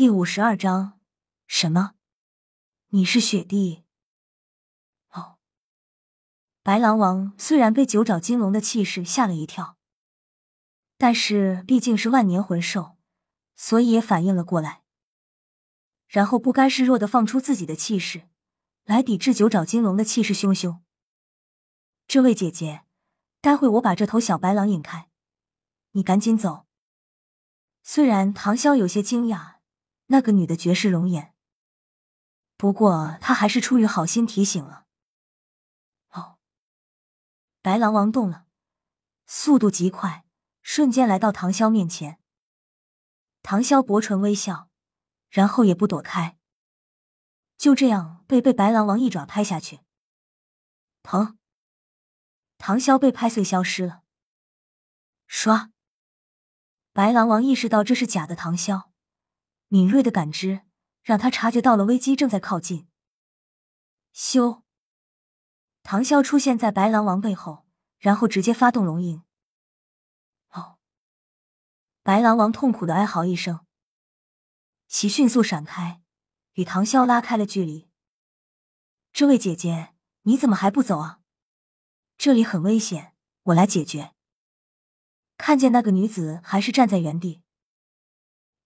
第五十二章，什么？你是雪帝？哦，白狼王虽然被九爪金龙的气势吓了一跳，但是毕竟是万年魂兽，所以也反应了过来，然后不甘示弱的放出自己的气势，来抵制九爪金龙的气势汹汹。这位姐姐，待会我把这头小白狼引开，你赶紧走。虽然唐潇有些惊讶，那个女的绝世容颜，不过他还是出于好心提醒了。哦，白狼王动了，速度极快，瞬间来到唐潇面前。唐潇薄唇微笑，然后也不躲开，就这样被被白狼王一爪拍下去。疼！唐潇被拍碎，消失了。唰！白狼王意识到这是假的，唐潇敏锐的感知让他察觉到了危机正在靠近。咻！唐潇出现在白狼王背后，然后直接发动龙影。哦！白狼王痛苦的哀嚎一声，其迅速闪开，与唐潇拉开了距离。这位姐姐，你怎么还不走啊？这里很危险，我来解决。看见那个女子还是站在原地，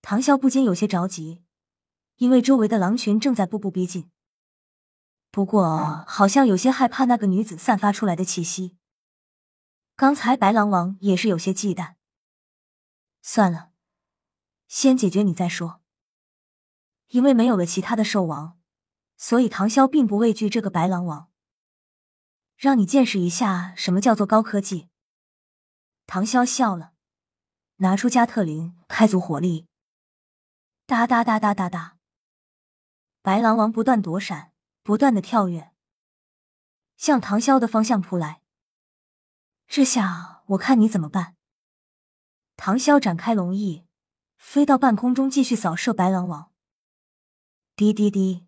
唐潇不禁有些着急，因为周围的狼群正在步步逼近。不过好像有些害怕那个女子散发出来的气息。刚才白狼王也是有些忌惮。算了，先解决你再说。因为没有了其他的兽王，所以唐潇并不畏惧这个白狼王。让你见识一下什么叫做高科技。唐潇笑了，拿出加特林，开足火力，哒哒哒哒哒哒。白狼王不断躲闪，不断的跳跃，向唐潇的方向扑来。这下我看你怎么办？唐潇展开龙翼，飞到半空中，继续扫射白狼王。滴滴滴，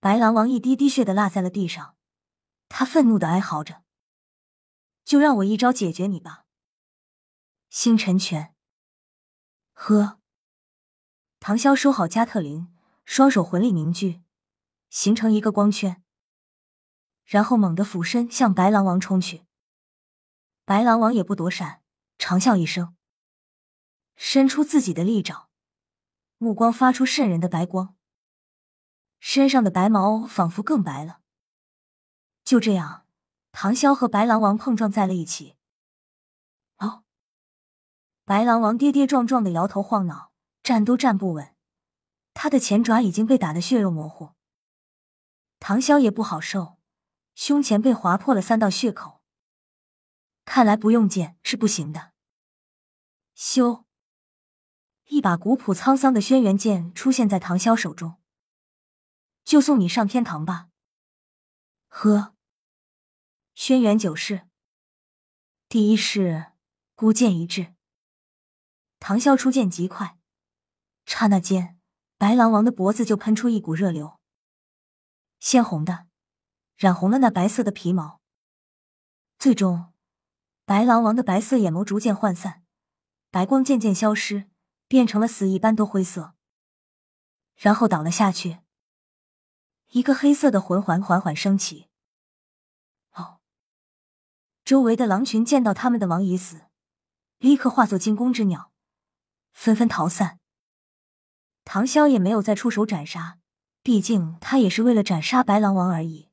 白狼王一滴滴血的落在了地上。他愤怒的哀嚎着：“就让我一招解决你吧！”星辰拳。呵，唐潇收好加特林，双手魂力凝聚，形成一个光圈，然后猛地俯身向白狼王冲去。白狼王也不躲闪，长啸一声，伸出自己的利爪，目光发出渗人的白光，身上的白毛仿佛更白了。就这样，唐潇和白狼王碰撞在了一起。哦，白狼王跌跌撞撞的摇头晃脑，站都站不稳，他的前爪已经被打得血肉模糊。唐潇也不好受，胸前被划破了三道血口，看来不用剑是不行的。咻！一把古朴沧桑的轩辕剑出现在唐潇手中，就送你上天堂吧。呵，轩辕九式第一式孤剑一掷。唐潇出剑极快，刹那间，白狼王的脖子就喷出一股热流，鲜红的，染红了那白色的皮毛。最终，白狼王的白色眼眸逐渐涣散，白光渐渐消失，变成了死一般多灰色，然后倒了下去。一个黑色的魂环缓缓升起。哦，周围的狼群见到他们的王已死，立刻化作惊弓之鸟，纷纷逃散。唐潇也没有再出手斩杀，毕竟他也是为了斩杀白狼王而已。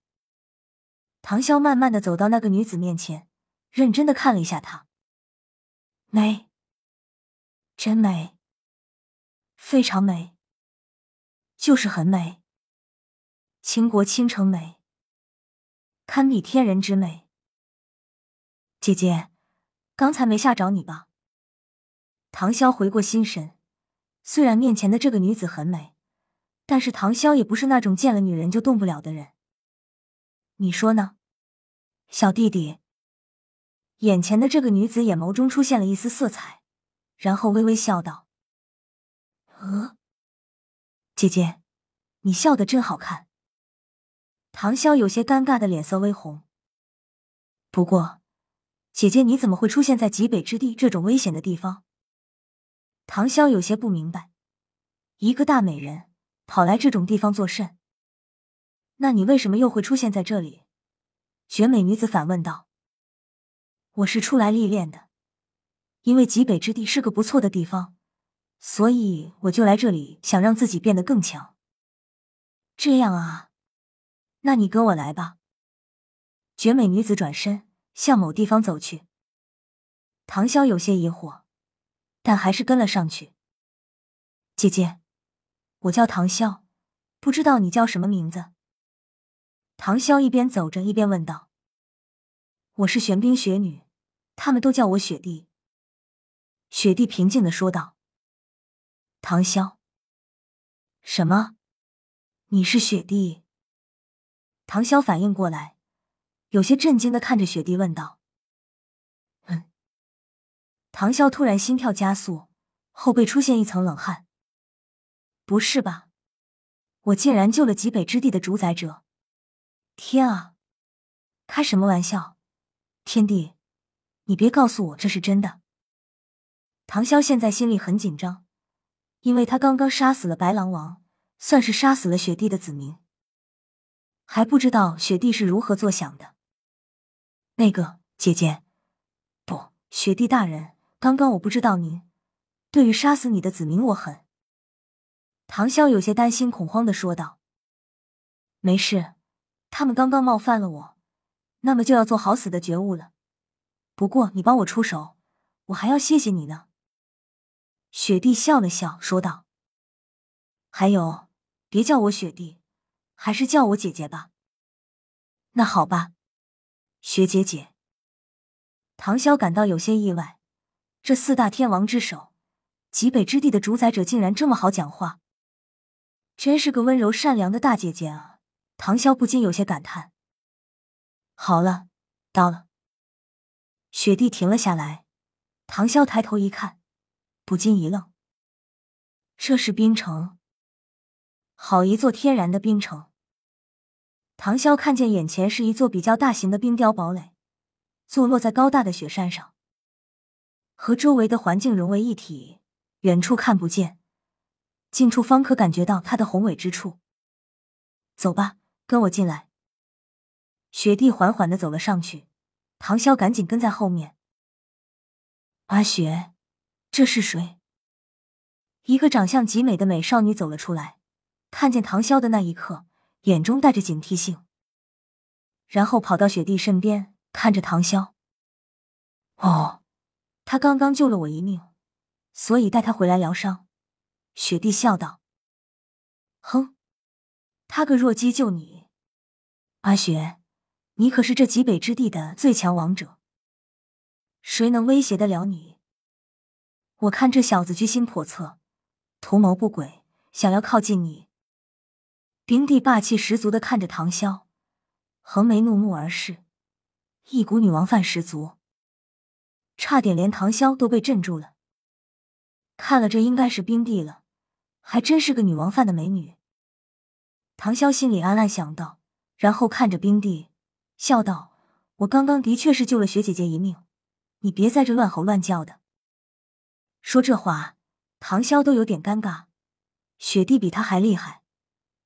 唐潇慢慢的走到那个女子面前，认真的看了一下她，美，真美，非常美，就是很美。倾国倾城美，堪比天人之美。姐姐，刚才没吓着你吧？唐潇回过心神，虽然面前的这个女子很美，但是唐潇也不是那种见了女人就动不了的人。你说呢，小弟弟？眼前的这个女子眼眸中出现了一丝色彩，然后微微笑道：“呃，姐姐，你笑得真好看。”唐潇有些尴尬的脸色微红。不过，姐姐你怎么会出现在极北之地这种危险的地方？唐潇有些不明白，一个大美人跑来这种地方作甚？那你为什么又会出现在这里？绝美女子反问道。我是出来历练的，因为极北之地是个不错的地方，所以我就来这里，想让自己变得更强。这样啊，那你跟我来吧。绝美女子转身向某地方走去。唐潇有些疑惑，但还是跟了上去。姐姐，我叫唐潇，不知道你叫什么名字？唐潇一边走着一边问道。我是玄冰雪女，他们都叫我雪帝。雪帝平静的说道。唐潇，什么？你是雪帝？唐潇反应过来，有些震惊的看着雪帝问道。唐潇突然心跳加速，后背出现一层冷汗。不是吧？我竟然救了极北之地的主宰者！天啊！开什么玩笑？天帝，你别告诉我这是真的。唐潇现在心里很紧张，因为他刚刚杀死了白狼王，算是杀死了雪帝的子民，还不知道雪帝是如何作想的。那个姐姐，不，雪帝大人，刚刚我不知道您对于杀死你的子民，我很……唐潇有些担心、恐慌的说道：“没事，他们刚刚冒犯了我。”那么就要做好死的觉悟了。不过你帮我出手，我还要谢谢你呢。雪帝笑了笑，说道：“还有，别叫我雪帝，还是叫我姐姐吧。”那好吧，雪姐姐。唐潇感到有些意外，这四大天王之首，极北之地的主宰者，竟然这么好讲话，真是个温柔善良的大姐姐啊！唐潇不禁有些感叹。好了，到了。雪地停了下来，唐潇抬头一看，不禁一愣。这是冰城，好一座天然的冰城。唐潇看见眼前是一座比较大型的冰雕堡垒，坐落在高大的雪山上，和周围的环境融为一体，远处看不见，近处方可感觉到它的宏伟之处。走吧，跟我进来。雪地缓缓的走了上去，唐潇赶紧跟在后面。阿雪，这是谁？一个长相极美的美少女走了出来，看见唐潇的那一刻，眼中带着警惕性，然后跑到雪地身边，看着唐潇。哦，他刚刚救了我一命，所以带他回来疗伤。雪帝笑道：“哼，他个弱鸡救你，阿雪。”你可是这极北之地的最强王者，谁能威胁得了你？我看这小子居心叵测，图谋不轨，想要靠近你。冰帝霸气十足的看着唐潇，横眉怒目而视，一股女王范十足，差点连唐潇都被镇住了。看了这应该是冰帝了，还真是个女王范的美女。唐潇心里暗暗想到，然后看着冰帝。笑道：“我刚刚的确是救了雪姐姐一命，你别在这乱吼乱叫的。”说这话，唐潇都有点尴尬。雪帝比他还厉害，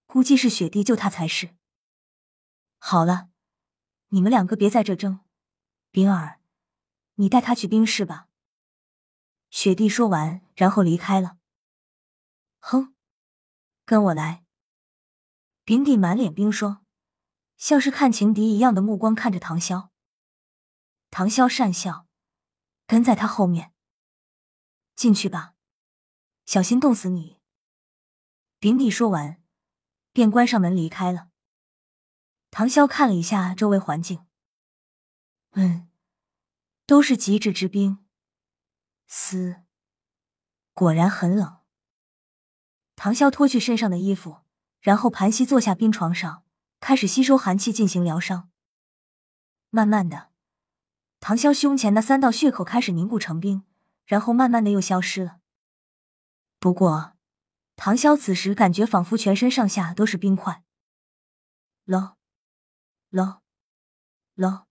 估计是雪帝救他才是。好了，你们两个别在这争。冰儿，你带他去冰室吧。雪帝说完，然后离开了。哼，跟我来。冰帝满脸冰霜。像是看情敌一样的目光看着唐潇，唐潇讪笑，跟在他后面。进去吧，小心冻死你。丙底说完，便关上门离开了。唐潇看了一下周围环境，嗯，都是极致之冰，嘶，果然很冷。唐潇脱去身上的衣服，然后盘膝坐下冰床上。开始吸收寒气进行疗伤。慢慢的，唐潇胸前那三道血口开始凝固成冰，然后慢慢的又消失了。不过，唐潇此时感觉仿佛全身上下都是冰块，冷，冷，冷，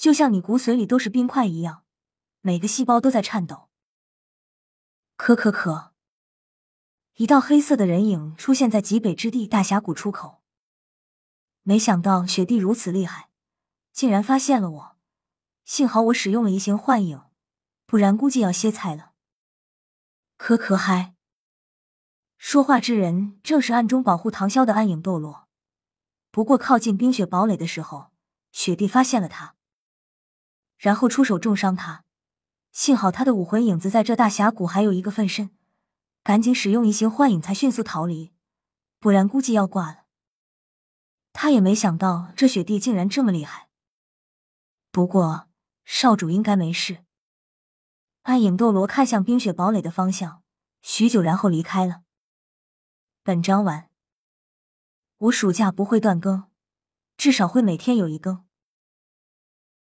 就像你骨髓里都是冰块一样，每个细胞都在颤抖。可可可，一道黑色的人影出现在极北之地大峡谷出口。没想到雪帝如此厉害，竟然发现了我。幸好我使用了移形幻影，不然估计要歇菜了。可可嗨！说话之人正是暗中保护唐潇的暗影斗罗。不过靠近冰雪堡垒的时候，雪帝发现了他，然后出手重伤他。幸好他的武魂影子在这大峡谷还有一个分身，赶紧使用移形幻影才迅速逃离，不然估计要挂了。他也没想到这雪帝竟然这么厉害。不过少主应该没事。暗影斗罗看向冰雪堡垒的方向，许久，然后离开了。本章完。我暑假不会断更，至少会每天有一更。